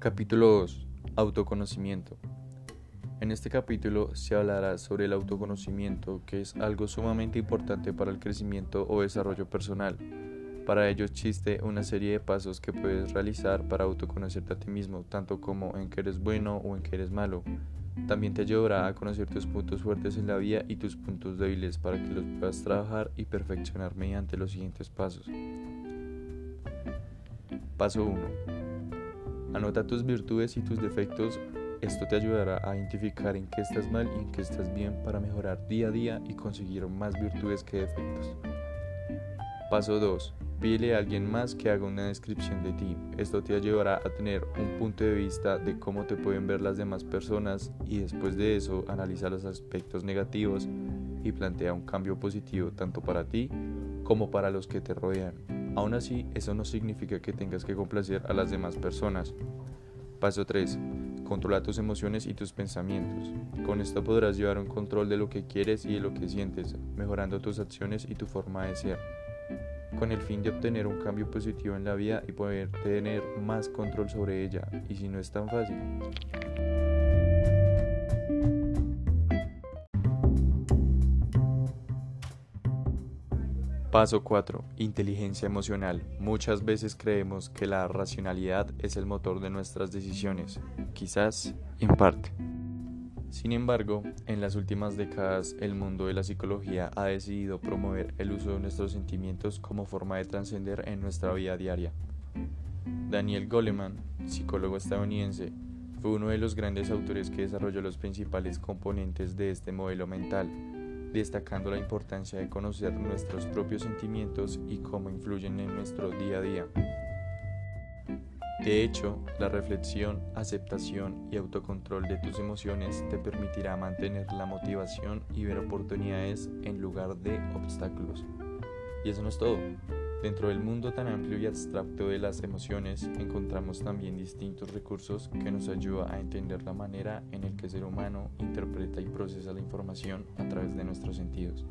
Capítulo 2. Autoconocimiento. En este capítulo se hablará sobre el autoconocimiento, que es algo sumamente importante para el crecimiento o desarrollo personal. Para ello existe una serie de pasos que puedes realizar para autoconocerte a ti mismo, tanto como en que eres bueno o en que eres malo. También te ayudará a conocer tus puntos fuertes en la vida y tus puntos débiles para que los puedas trabajar y perfeccionar mediante los siguientes pasos. Paso 1 Anota tus virtudes y tus defectos. Esto te ayudará a identificar en qué estás mal y en qué estás bien para mejorar día a día y conseguir más virtudes que defectos. Paso 2. Pídele a alguien más que haga una descripción de ti. Esto te ayudará a tener un punto de vista de cómo te pueden ver las demás personas y después de eso analiza los aspectos negativos y plantea un cambio positivo tanto para ti como para los que te rodean. Aún así, eso no significa que tengas que complacer a las demás personas. Paso 3. Controla tus emociones y tus pensamientos. Con esto podrás llevar un control de lo que quieres y de lo que sientes, mejorando tus acciones y tu forma de ser, con el fin de obtener un cambio positivo en la vida y poder tener más control sobre ella, y si no es tan fácil. Paso 4. Inteligencia emocional. Muchas veces creemos que la racionalidad es el motor de nuestras decisiones, quizás en parte. Sin embargo, en las últimas décadas el mundo de la psicología ha decidido promover el uso de nuestros sentimientos como forma de trascender en nuestra vida diaria. Daniel Goleman, psicólogo estadounidense, fue uno de los grandes autores que desarrolló los principales componentes de este modelo mental destacando la importancia de conocer nuestros propios sentimientos y cómo influyen en nuestro día a día. De hecho, la reflexión, aceptación y autocontrol de tus emociones te permitirá mantener la motivación y ver oportunidades en lugar de obstáculos. Y eso no es todo. Dentro del mundo tan amplio y abstracto de las emociones encontramos también distintos recursos que nos ayudan a entender la manera en la que el ser humano interpreta y procesa la información a través de nuestros sentidos.